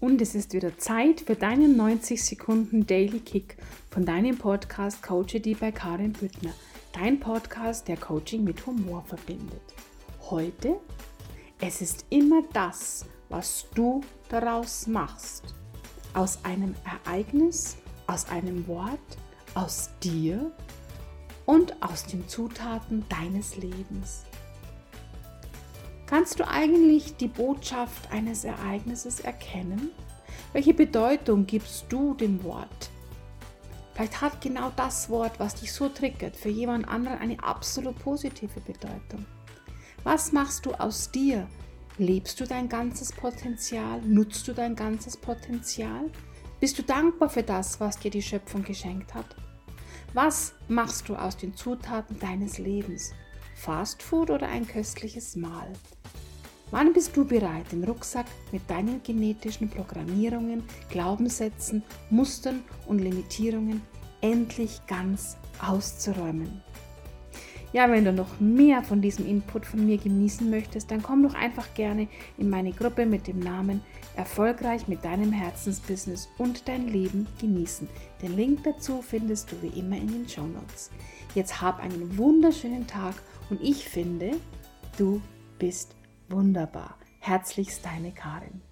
und es ist wieder Zeit für deinen 90 Sekunden Daily Kick von deinem Podcast Coach die bei Karin Büttner. Dein Podcast, der Coaching mit Humor verbindet. Heute, es ist immer das, was du daraus machst. Aus einem Ereignis, aus einem Wort, aus dir und aus den Zutaten deines Lebens. Kannst du eigentlich die Botschaft eines Ereignisses erkennen? Welche Bedeutung gibst du dem Wort? Vielleicht hat genau das Wort, was dich so triggert, für jemand anderen eine absolut positive Bedeutung. Was machst du aus dir? Lebst du dein ganzes Potenzial? Nutzt du dein ganzes Potenzial? Bist du dankbar für das, was dir die Schöpfung geschenkt hat? Was machst du aus den Zutaten deines Lebens? Fast Food oder ein köstliches Mahl? Wann bist du bereit, den Rucksack mit deinen genetischen Programmierungen, Glaubenssätzen, Mustern und Limitierungen endlich ganz auszuräumen? Ja, wenn du noch mehr von diesem Input von mir genießen möchtest, dann komm doch einfach gerne in meine Gruppe mit dem Namen Erfolgreich mit deinem Herzensbusiness und dein Leben genießen. Den Link dazu findest du wie immer in den Show Notes. Jetzt hab einen wunderschönen Tag und ich finde, du bist wunderbar. Herzlichst deine Karin.